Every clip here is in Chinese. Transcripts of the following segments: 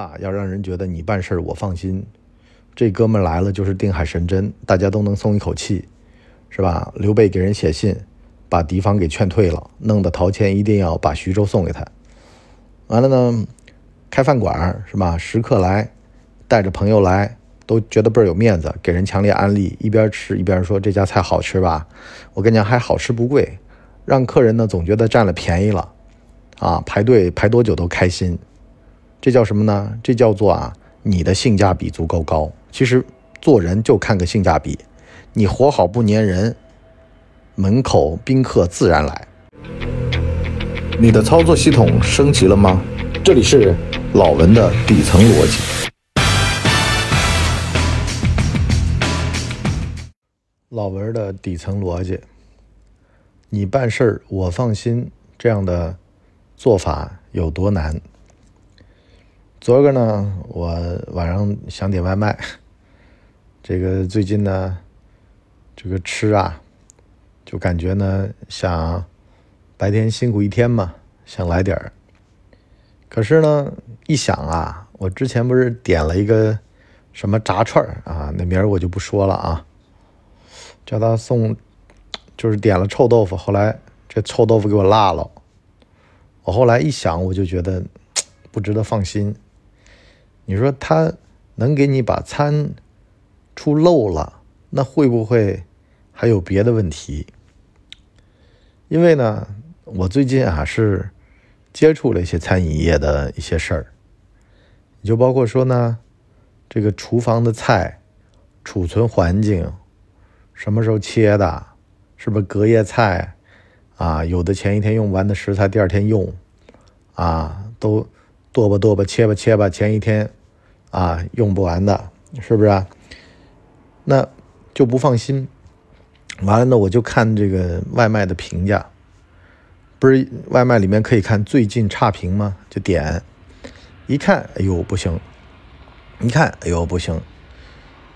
吧，要让人觉得你办事儿我放心。这哥们来了就是定海神针，大家都能松一口气，是吧？刘备给人写信，把敌方给劝退了，弄得陶谦一定要把徐州送给他。完了呢，开饭馆是吧？食客来，带着朋友来，都觉得倍儿有面子，给人强烈安利，一边吃一边说这家菜好吃吧？我跟你讲，还好吃不贵，让客人呢总觉得占了便宜了，啊，排队排多久都开心。这叫什么呢？这叫做啊，你的性价比足够高。其实做人就看个性价比，你活好不粘人，门口宾客自然来。你的操作系统升级了吗？这里是老文的底层逻辑。老文的底层逻辑，你办事儿我放心，这样的做法有多难？昨儿个呢，我晚上想点外卖，这个最近呢，这个吃啊，就感觉呢，想白天辛苦一天嘛，想来点儿。可是呢，一想啊，我之前不是点了一个什么炸串儿啊，那名儿我就不说了啊，叫他送，就是点了臭豆腐，后来这臭豆腐给我辣了。我后来一想，我就觉得不值得放心。你说他能给你把餐出漏了，那会不会还有别的问题？因为呢，我最近啊是接触了一些餐饮业的一些事儿，就包括说呢，这个厨房的菜储存环境什么时候切的，是不是隔夜菜啊？有的前一天用完的食材第二天用啊，都剁吧剁吧切吧切吧，前一天。啊，用不完的，是不是啊？那就不放心。完了呢，我就看这个外卖的评价，不是外卖里面可以看最近差评吗？就点，一看，哎呦不行，一看，哎呦不行。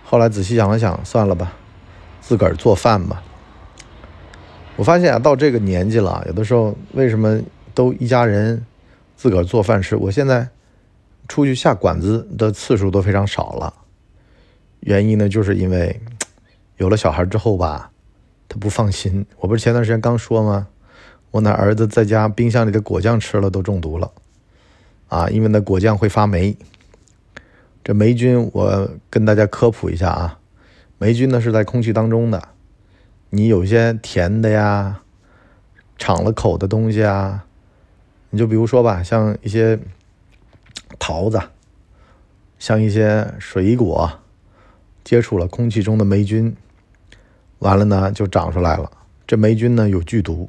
后来仔细想了想，算了吧，自个儿做饭吧。我发现啊，到这个年纪了，有的时候为什么都一家人自个儿做饭吃？我现在。出去下馆子的次数都非常少了，原因呢，就是因为 有了小孩之后吧，他不放心。我不是前段时间刚说吗？我那儿子在家冰箱里的果酱吃了都中毒了，啊，因为那果酱会发霉。这霉菌我跟大家科普一下啊，霉菌呢是在空气当中的，你有些甜的呀、敞了口的东西啊，你就比如说吧，像一些。桃子，像一些水果，接触了空气中的霉菌，完了呢就长出来了。这霉菌呢有剧毒，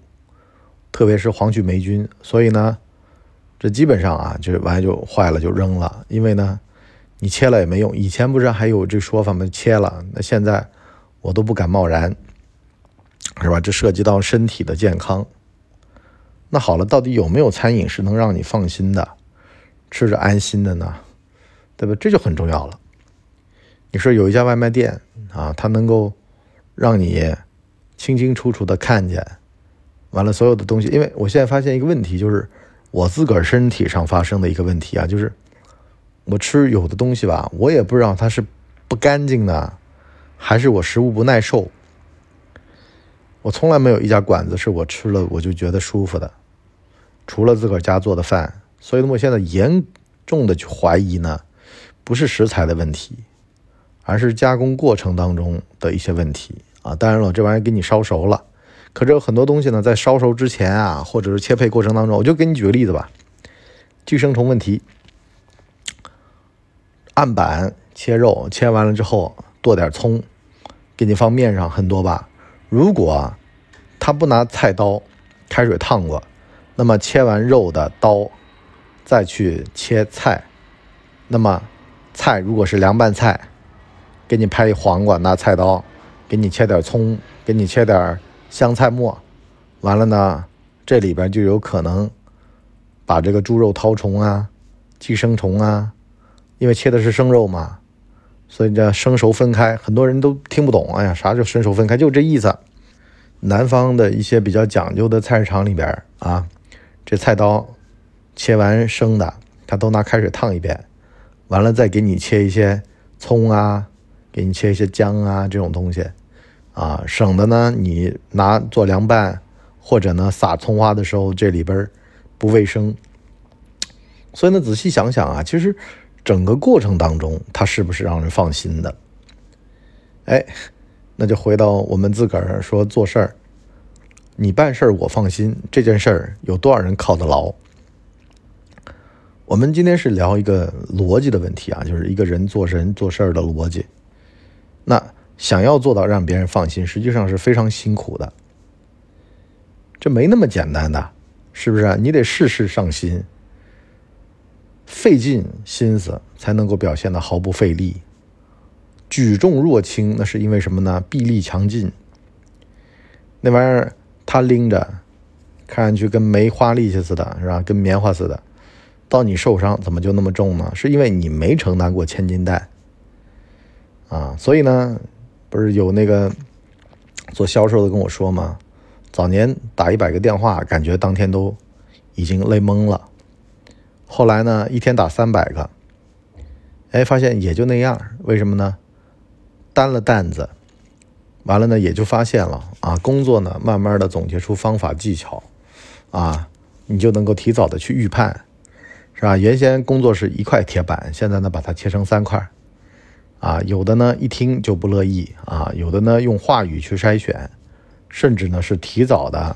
特别是黄曲霉菌，所以呢，这基本上啊就完就坏了就扔了。因为呢，你切了也没用。以前不是还有这说法吗？切了，那现在我都不敢贸然，是吧？这涉及到身体的健康。那好了，到底有没有餐饮是能让你放心的？吃着安心的呢，对吧？这就很重要了。你说有一家外卖店啊，它能够让你清清楚楚的看见，完了所有的东西。因为我现在发现一个问题，就是我自个儿身体上发生的一个问题啊，就是我吃有的东西吧，我也不知道它是不干净的，还是我食物不耐受。我从来没有一家馆子是我吃了我就觉得舒服的，除了自个儿家做的饭。所以呢，我现在严重的去怀疑呢，不是食材的问题，而是加工过程当中的一些问题啊。当然了，这玩意儿给你烧熟了，可是有很多东西呢，在烧熟之前啊，或者是切配过程当中，我就给你举个例子吧，寄生虫问题，案板切肉，切完了之后剁点葱，给你放面上很多吧。如果他不拿菜刀开水烫过，那么切完肉的刀。再去切菜，那么菜如果是凉拌菜，给你拍一黄瓜，拿菜刀给你切点葱，给你切点香菜末，完了呢，这里边就有可能把这个猪肉绦虫啊、寄生虫啊，因为切的是生肉嘛，所以叫生熟分开。很多人都听不懂，哎呀，啥叫生熟分开？就这意思。南方的一些比较讲究的菜市场里边啊，这菜刀。切完生的，他都拿开水烫一遍，完了再给你切一些葱啊，给你切一些姜啊这种东西，啊，省得呢你拿做凉拌或者呢撒葱花的时候这里边不卫生。所以呢，仔细想想啊，其实整个过程当中，它是不是让人放心的？哎，那就回到我们自个儿说做事儿，你办事儿我放心，这件事儿有多少人靠得牢？我们今天是聊一个逻辑的问题啊，就是一个人做人做事儿的逻辑。那想要做到让别人放心，实际上是非常辛苦的，这没那么简单的，是不是？你得事事上心，费尽心思才能够表现的毫不费力。举重若轻，那是因为什么呢？臂力强劲。那玩意儿他拎着，看上去跟没花力气似的，是吧？跟棉花似的。到你受伤，怎么就那么重呢？是因为你没承担过千斤担啊！所以呢，不是有那个做销售的跟我说吗？早年打一百个电话，感觉当天都已经累懵了。后来呢，一天打三百个，哎，发现也就那样。为什么呢？担了担子，完了呢，也就发现了啊。工作呢，慢慢的总结出方法技巧啊，你就能够提早的去预判。是吧？原先工作是一块铁板，现在呢把它切成三块，啊，有的呢一听就不乐意啊，有的呢用话语去筛选，甚至呢是提早的，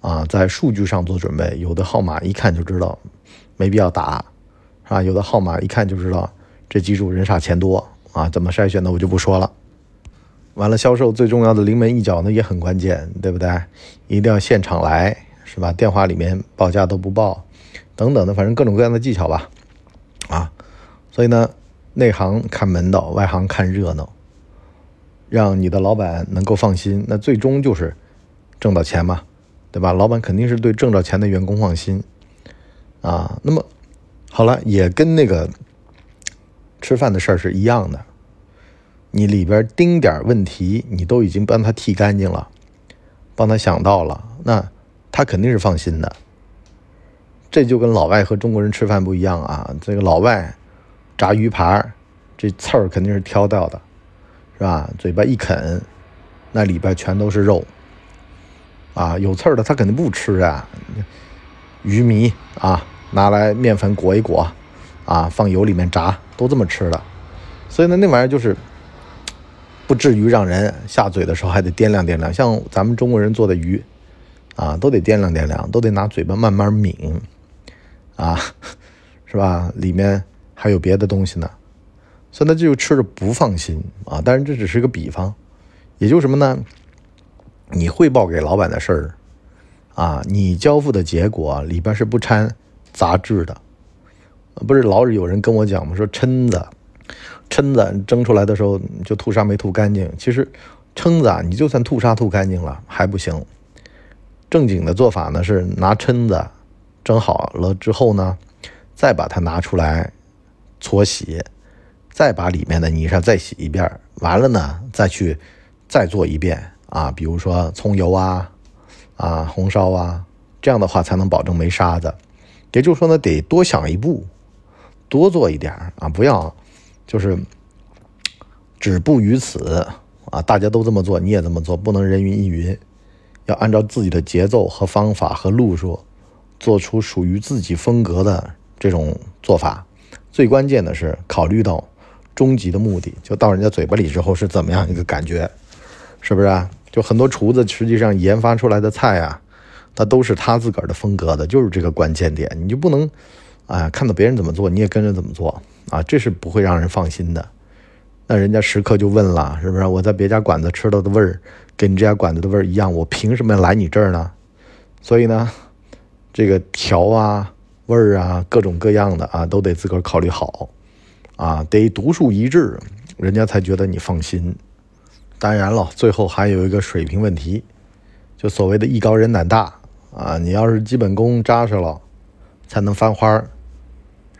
啊，在数据上做准备。有的号码一看就知道没必要打，是吧？有的号码一看就知道这机主人傻钱多啊，怎么筛选的我就不说了。完了，销售最重要的临门一脚呢也很关键，对不对？一定要现场来，是吧？电话里面报价都不报。等等的，反正各种各样的技巧吧，啊，所以呢，内行看门道，外行看热闹，让你的老板能够放心，那最终就是挣到钱嘛，对吧？老板肯定是对挣到钱的员工放心，啊，那么好了，也跟那个吃饭的事儿是一样的，你里边丁点问题，你都已经帮他剃干净了，帮他想到了，那他肯定是放心的。这就跟老外和中国人吃饭不一样啊！这个老外炸鱼排，这刺儿肯定是挑掉的，是吧？嘴巴一啃，那里边全都是肉啊！有刺儿的他肯定不吃啊。鱼糜啊，拿来面粉裹一裹啊，放油里面炸，都这么吃的。所以呢，那玩意儿就是不至于让人下嘴的时候还得掂量掂量。像咱们中国人做的鱼啊，都得掂量掂量，都得拿嘴巴慢慢抿。啊，是吧？里面还有别的东西呢，所以他，就吃着不放心啊。但是这只是个比方，也就什么呢？你汇报给老板的事儿啊，你交付的结果里边是不掺杂质的。不是老是有人跟我讲吗？说蛏子，蛏子蒸出来的时候就吐沙没吐干净。其实蛏子啊，你就算吐沙吐干净了还不行。正经的做法呢是拿蛏子。蒸好了之后呢，再把它拿出来搓洗，再把里面的泥沙再洗一遍，完了呢再去再做一遍啊，比如说葱油啊啊红烧啊，这样的话才能保证没沙子。也就是说呢，得多想一步，多做一点啊，不要就是止步于此啊。大家都这么做，你也这么做，不能人云亦云，要按照自己的节奏和方法和路数。做出属于自己风格的这种做法，最关键的是考虑到终极的目的，就到人家嘴巴里之后是怎么样一个感觉，是不是啊？就很多厨子实际上研发出来的菜啊，它都是他自个儿的风格的，就是这个关键点，你就不能啊看到别人怎么做你也跟着怎么做啊，这是不会让人放心的。那人家食客就问了，是不是？我在别家馆子吃到的味儿跟你这家馆子的味儿一样，我凭什么来你这儿呢？所以呢？这个调啊、味儿啊，各种各样的啊，都得自个儿考虑好，啊，得独树一帜，人家才觉得你放心。当然了，最后还有一个水平问题，就所谓的艺高人胆大啊，你要是基本功扎实了，才能翻花儿，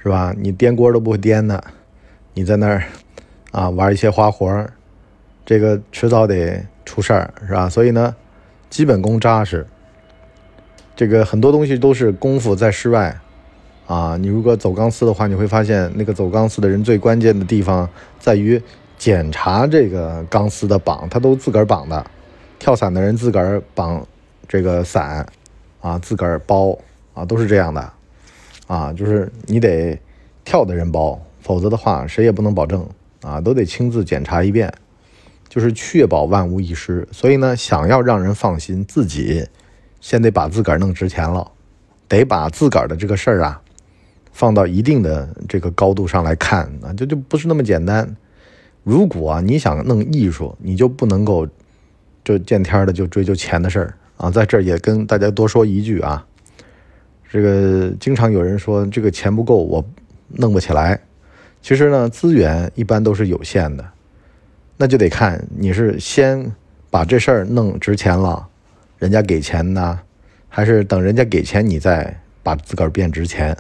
是吧？你颠锅都不会颠的，你在那儿啊玩一些花活儿，这个迟早得出事儿，是吧？所以呢，基本功扎实。这个很多东西都是功夫在室外，啊，你如果走钢丝的话，你会发现那个走钢丝的人最关键的地方在于检查这个钢丝的绑，他都自个儿绑的。跳伞的人自个儿绑这个伞，啊，自个儿包啊，都是这样的。啊，就是你得跳的人包，否则的话谁也不能保证啊，都得亲自检查一遍，就是确保万无一失。所以呢，想要让人放心，自己先得把自个儿弄值钱了，得把自个儿的这个事儿啊。放到一定的这个高度上来看啊，这就不是那么简单。如果啊你想弄艺术，你就不能够就见天的就追究钱的事儿啊。在这儿也跟大家多说一句啊，这个经常有人说这个钱不够，我弄不起来。其实呢，资源一般都是有限的，那就得看你是先把这事儿弄值钱了，人家给钱呢，还是等人家给钱你再把自个儿变值钱。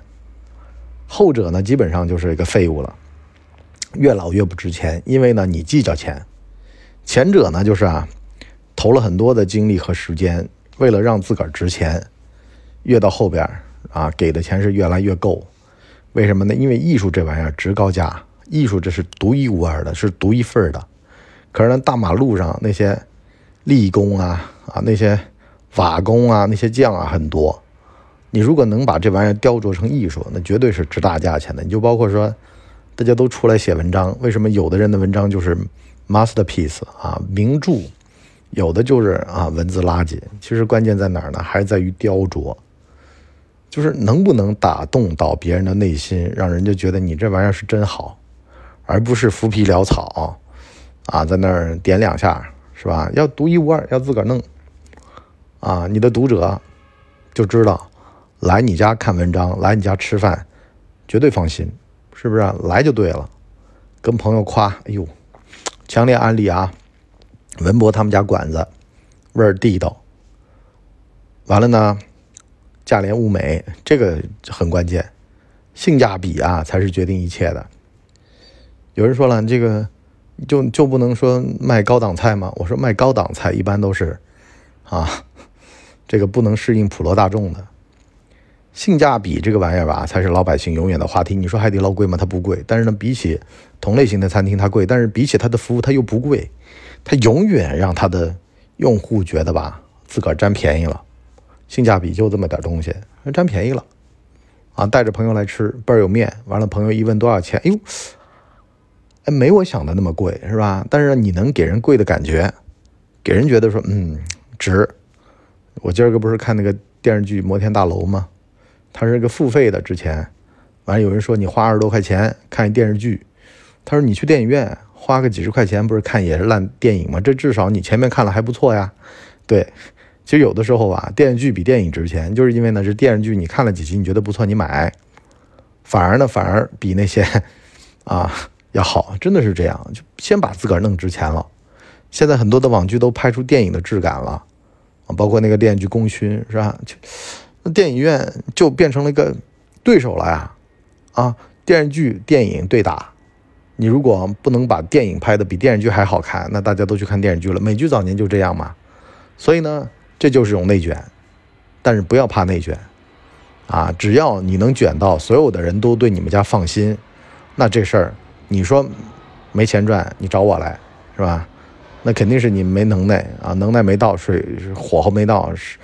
后者呢，基本上就是一个废物了，越老越不值钱，因为呢，你计较钱；前者呢，就是啊，投了很多的精力和时间，为了让自个儿值钱，越到后边啊，给的钱是越来越够。为什么呢？因为艺术这玩意儿值高价，艺术这是独一无二的，是独一份的。可是呢，大马路上那些立功啊啊，那些瓦工啊，那些匠啊，很多。你如果能把这玩意儿雕琢成艺术，那绝对是值大价钱的。你就包括说，大家都出来写文章，为什么有的人的文章就是 masterpiece 啊，名著，有的就是啊文字垃圾？其实关键在哪儿呢？还是在于雕琢，就是能不能打动到别人的内心，让人家觉得你这玩意儿是真好，而不是浮皮潦草啊，在那儿点两下是吧？要独一无二，要自个儿弄啊，你的读者就知道。来你家看文章，来你家吃饭，绝对放心，是不是？来就对了，跟朋友夸，哎呦，强烈安利啊！文博他们家馆子，味儿地道。完了呢，价廉物美，这个很关键，性价比啊才是决定一切的。有人说了，这个就就不能说卖高档菜吗？我说卖高档菜一般都是啊，这个不能适应普罗大众的。性价比这个玩意儿吧，才是老百姓永远的话题。你说海底捞贵吗？它不贵，但是呢，比起同类型的餐厅它贵，但是比起它的服务它又不贵，它永远让它的用户觉得吧，自个儿占便宜了。性价比就这么点东西，占便宜了啊！带着朋友来吃，倍儿有面。完了，朋友一问多少钱，哎呦，哎，没我想的那么贵，是吧？但是你能给人贵的感觉，给人觉得说，嗯，值。我今儿个不是看那个电视剧《摩天大楼》吗？它是个付费的，之前，完了有人说你花二十多块钱看一电视剧，他说你去电影院花个几十块钱不是看也是烂电影吗？这至少你前面看了还不错呀。对，其实有的时候吧，电视剧比电影值钱，就是因为呢是电视剧你看了几集你觉得不错你买，反而呢反而比那些 啊要好，真的是这样，就先把自个儿弄值钱了。现在很多的网剧都拍出电影的质感了啊，包括那个电视剧《功勋》是吧？那电影院就变成了一个对手了呀，啊，电视剧、电影对打，你如果不能把电影拍的比电视剧还好看，那大家都去看电视剧了。美剧早年就这样嘛，所以呢，这就是一种内卷，但是不要怕内卷，啊，只要你能卷到所有的人都对你们家放心，那这事儿你说没钱赚，你找我来是吧？那肯定是你没能耐啊，能耐没到，水火候没到是。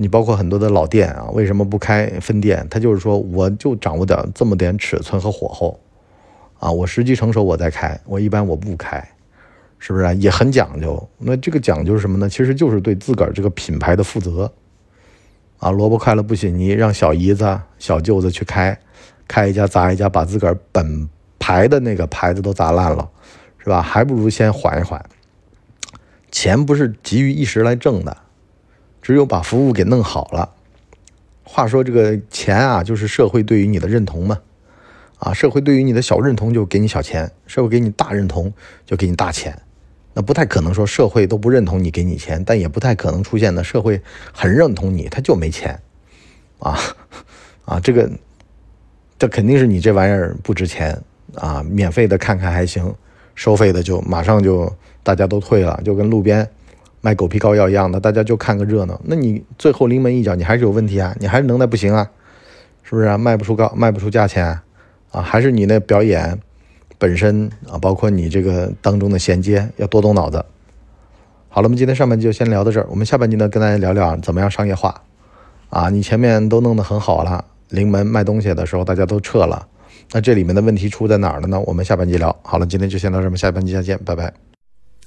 你包括很多的老店啊，为什么不开分店？他就是说，我就掌握点这么点尺寸和火候，啊，我时机成熟我再开，我一般我不开，是不是？也很讲究。那这个讲究是什么呢？其实就是对自个儿这个品牌的负责，啊，萝卜快了不洗泥，让小姨子、小舅子去开，开一家砸一家，把自个儿本牌的那个牌子都砸烂了，是吧？还不如先缓一缓。钱不是急于一时来挣的。只有把服务给弄好了，话说这个钱啊，就是社会对于你的认同嘛，啊，社会对于你的小认同就给你小钱，社会给你大认同就给你大钱，那不太可能说社会都不认同你给你钱，但也不太可能出现的社会很认同你他就没钱，啊啊，这个这肯定是你这玩意儿不值钱。啊，免费的看看还行，收费的就马上就大家都退了，就跟路边。卖狗皮膏药一样的，大家就看个热闹。那你最后临门一脚，你还是有问题啊，你还是能耐不行啊，是不是啊？卖不出高，卖不出价钱啊？还是你那表演本身啊，包括你这个当中的衔接，要多动脑子。好了，我们今天上半集就先聊到这儿，我们下半集呢，跟大家聊聊怎么样商业化。啊，你前面都弄得很好了，临门卖东西的时候大家都撤了，那这里面的问题出在哪儿了呢？我们下半集聊。好了，今天就先到这儿，下半集再见，拜拜。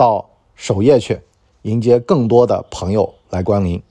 到首页去迎接更多的朋友来光临。